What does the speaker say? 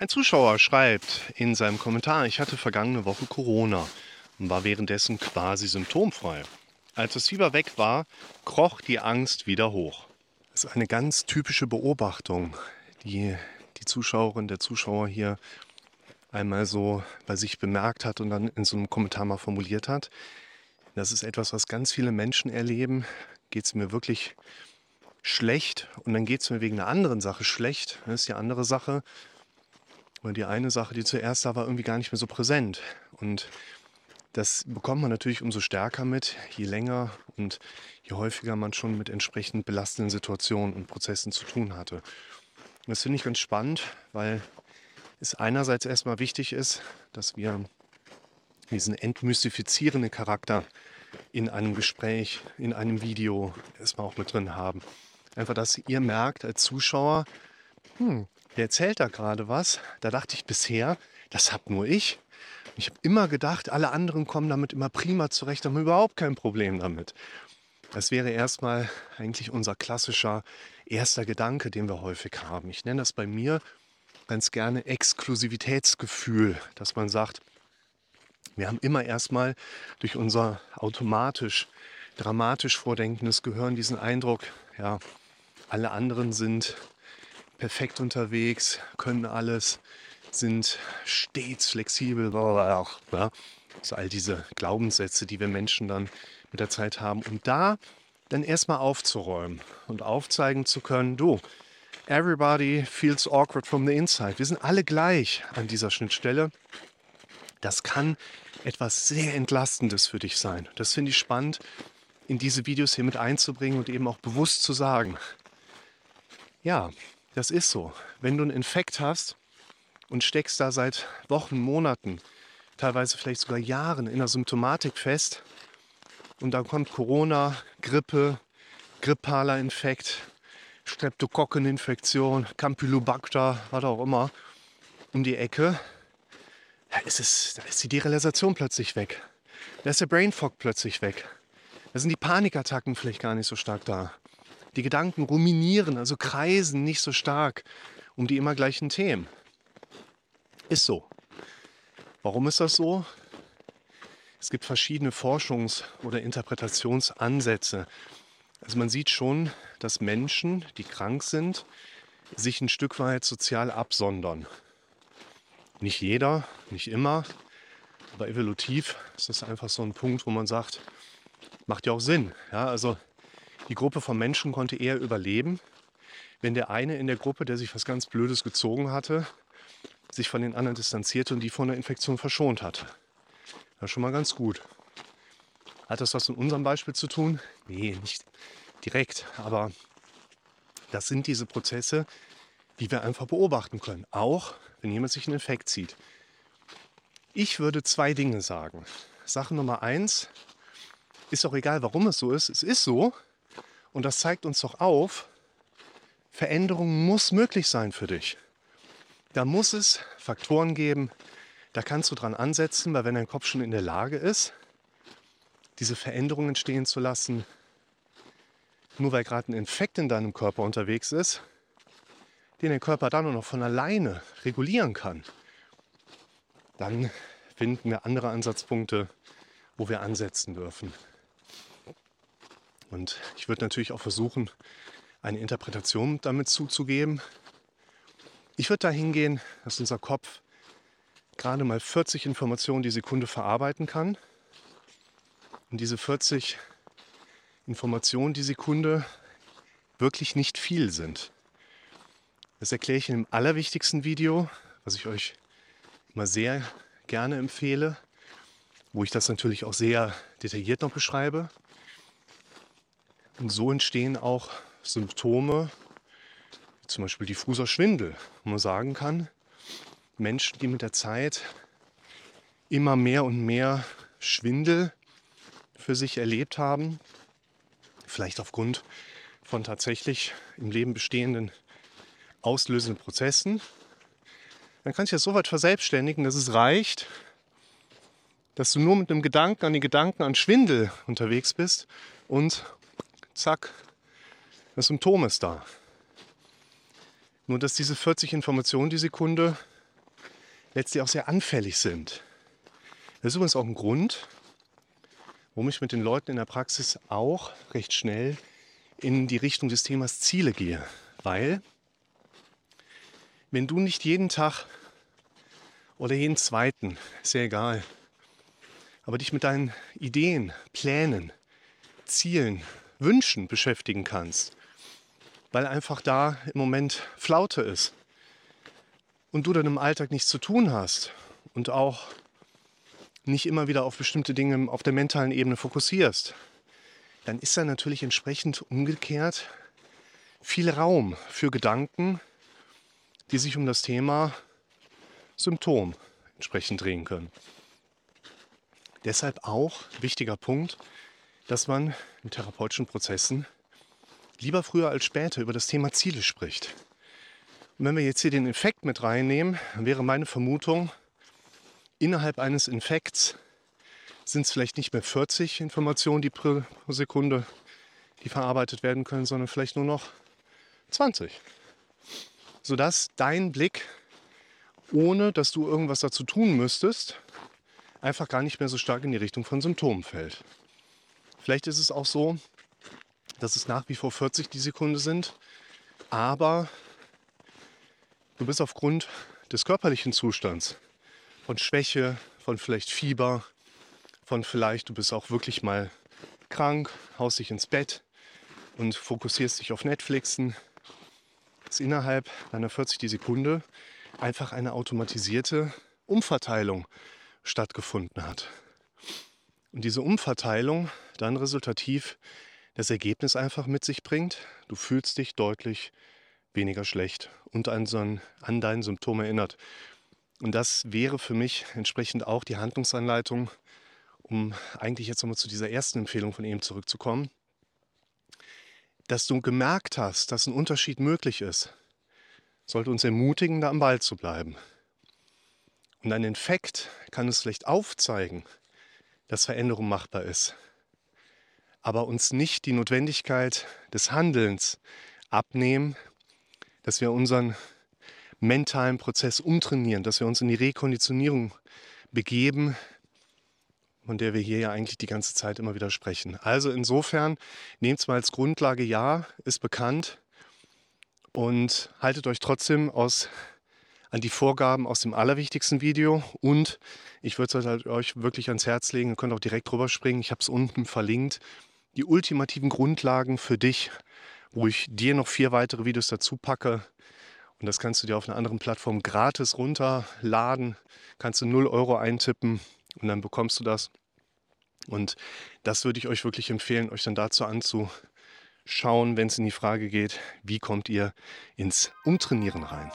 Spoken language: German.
Ein Zuschauer schreibt in seinem Kommentar, ich hatte vergangene Woche Corona und war währenddessen quasi symptomfrei. Als das Fieber weg war, kroch die Angst wieder hoch. Das ist eine ganz typische Beobachtung, die die Zuschauerin, der Zuschauer hier einmal so bei sich bemerkt hat und dann in so einem Kommentar mal formuliert hat. Das ist etwas, was ganz viele Menschen erleben. Geht es mir wirklich schlecht und dann geht es mir wegen einer anderen Sache schlecht. Das ist die andere Sache. Und die eine Sache, die zuerst da war, irgendwie gar nicht mehr so präsent. Und das bekommt man natürlich umso stärker mit, je länger und je häufiger man schon mit entsprechend belastenden Situationen und Prozessen zu tun hatte. Und das finde ich ganz spannend, weil es einerseits erstmal wichtig ist, dass wir diesen entmystifizierenden Charakter in einem Gespräch, in einem Video erstmal auch mit drin haben. Einfach, dass ihr merkt als Zuschauer, hm, der erzählt da gerade was. Da dachte ich bisher, das hab nur ich. Ich habe immer gedacht, alle anderen kommen damit immer prima zurecht, haben überhaupt kein Problem damit. Das wäre erstmal eigentlich unser klassischer erster Gedanke, den wir häufig haben. Ich nenne das bei mir ganz gerne Exklusivitätsgefühl, dass man sagt, wir haben immer erstmal durch unser automatisch, dramatisch vordenkendes Gehirn diesen Eindruck, ja, alle anderen sind perfekt unterwegs, können alles, sind stets flexibel, ja, so all diese Glaubenssätze, die wir Menschen dann mit der Zeit haben. Und da dann erstmal aufzuräumen und aufzeigen zu können, du, everybody feels awkward from the inside. Wir sind alle gleich an dieser Schnittstelle. Das kann etwas sehr Entlastendes für dich sein. Das finde ich spannend, in diese Videos hier mit einzubringen und eben auch bewusst zu sagen. Ja, das ist so. Wenn du einen Infekt hast und steckst da seit Wochen, Monaten, teilweise vielleicht sogar Jahren in der Symptomatik fest und dann kommt Corona, Grippe, grippaler Infekt, Streptokokkeninfektion, Campylobacter, was auch immer, um die Ecke, da ist, es, da ist die Derealisation plötzlich weg. Da ist der Brain Fog plötzlich weg. Da sind die Panikattacken vielleicht gar nicht so stark da die Gedanken ruminieren, also kreisen nicht so stark um die immer gleichen Themen. Ist so. Warum ist das so? Es gibt verschiedene Forschungs- oder Interpretationsansätze. Also man sieht schon, dass Menschen, die krank sind, sich ein Stück weit sozial absondern. Nicht jeder, nicht immer, aber evolutiv ist das einfach so ein Punkt, wo man sagt, macht ja auch Sinn. Ja, also die Gruppe von Menschen konnte eher überleben, wenn der eine in der Gruppe, der sich was ganz Blödes gezogen hatte, sich von den anderen distanzierte und die von der Infektion verschont hat. Das ist schon mal ganz gut. Hat das was mit unserem Beispiel zu tun? Nee, nicht direkt. Aber das sind diese Prozesse, die wir einfach beobachten können. Auch wenn jemand sich einen Infekt zieht. Ich würde zwei Dinge sagen. Sache Nummer eins, ist auch egal, warum es so ist. Es ist so, und das zeigt uns doch auf, Veränderung muss möglich sein für dich. Da muss es Faktoren geben, da kannst du dran ansetzen, weil wenn dein Kopf schon in der Lage ist, diese Veränderungen entstehen zu lassen, nur weil gerade ein Infekt in deinem Körper unterwegs ist, den der Körper dann nur noch von alleine regulieren kann, dann finden wir andere Ansatzpunkte, wo wir ansetzen dürfen. Und ich würde natürlich auch versuchen, eine Interpretation damit zuzugeben. Ich würde da hingehen, dass unser Kopf gerade mal 40 Informationen die Sekunde verarbeiten kann. Und diese 40 Informationen die Sekunde wirklich nicht viel sind. Das erkläre ich in dem allerwichtigsten Video, was ich euch immer sehr gerne empfehle, wo ich das natürlich auch sehr detailliert noch beschreibe. Und so entstehen auch Symptome, zum Beispiel diffuser Schwindel, wo man sagen kann, Menschen, die mit der Zeit immer mehr und mehr Schwindel für sich erlebt haben, vielleicht aufgrund von tatsächlich im Leben bestehenden auslösenden Prozessen, dann kann sich das so weit verselbstständigen, dass es reicht, dass du nur mit einem Gedanken an den Gedanken an Schwindel unterwegs bist und zack, das Symptom ist da. Nur dass diese 40 Informationen die Sekunde letztlich auch sehr anfällig sind. Das ist übrigens auch ein Grund, warum ich mit den Leuten in der Praxis auch recht schnell in die Richtung des Themas Ziele gehe. Weil, wenn du nicht jeden Tag oder jeden zweiten, ja egal, aber dich mit deinen Ideen, Plänen, Zielen, Wünschen beschäftigen kannst, weil einfach da im Moment Flaute ist und du dann im Alltag nichts zu tun hast und auch nicht immer wieder auf bestimmte Dinge auf der mentalen Ebene fokussierst, dann ist da natürlich entsprechend umgekehrt viel Raum für Gedanken, die sich um das Thema Symptom entsprechend drehen können. Deshalb auch wichtiger Punkt, dass man in therapeutischen Prozessen lieber früher als später über das Thema Ziele spricht. Und wenn wir jetzt hier den Infekt mit reinnehmen, wäre meine Vermutung, innerhalb eines Infekts sind es vielleicht nicht mehr 40 Informationen, die pro Sekunde, die verarbeitet werden können, sondern vielleicht nur noch 20. Sodass dein Blick, ohne dass du irgendwas dazu tun müsstest, einfach gar nicht mehr so stark in die Richtung von Symptomen fällt. Vielleicht ist es auch so, dass es nach wie vor 40 die Sekunde sind, aber du bist aufgrund des körperlichen Zustands von Schwäche, von vielleicht Fieber, von vielleicht du bist auch wirklich mal krank, haust dich ins Bett und fokussierst dich auf Netflixen, dass innerhalb deiner 40 die Sekunde einfach eine automatisierte Umverteilung stattgefunden hat. Und diese Umverteilung dann resultativ das Ergebnis einfach mit sich bringt, du fühlst dich deutlich weniger schlecht und an, an dein Symptom erinnert. Und das wäre für mich entsprechend auch die Handlungsanleitung, um eigentlich jetzt nochmal zu dieser ersten Empfehlung von ihm zurückzukommen, dass du gemerkt hast, dass ein Unterschied möglich ist, sollte uns ermutigen, da am Ball zu bleiben. Und ein Infekt kann uns vielleicht aufzeigen, dass Veränderung machbar ist, aber uns nicht die Notwendigkeit des Handelns abnehmen, dass wir unseren mentalen Prozess umtrainieren, dass wir uns in die Rekonditionierung begeben, von der wir hier ja eigentlich die ganze Zeit immer wieder sprechen. Also insofern, nehmt es mal als Grundlage, ja, ist bekannt und haltet euch trotzdem aus, an die Vorgaben aus dem allerwichtigsten Video und ich würde es halt euch wirklich ans Herz legen, ihr könnt auch direkt drüber springen, ich habe es unten verlinkt, die ultimativen Grundlagen für dich, wo ich dir noch vier weitere Videos dazu packe, und das kannst du dir auf einer anderen Plattform gratis runterladen. Kannst du 0 Euro eintippen und dann bekommst du das. Und das würde ich euch wirklich empfehlen, euch dann dazu anzuschauen, wenn es in die Frage geht, wie kommt ihr ins Umtrainieren rein.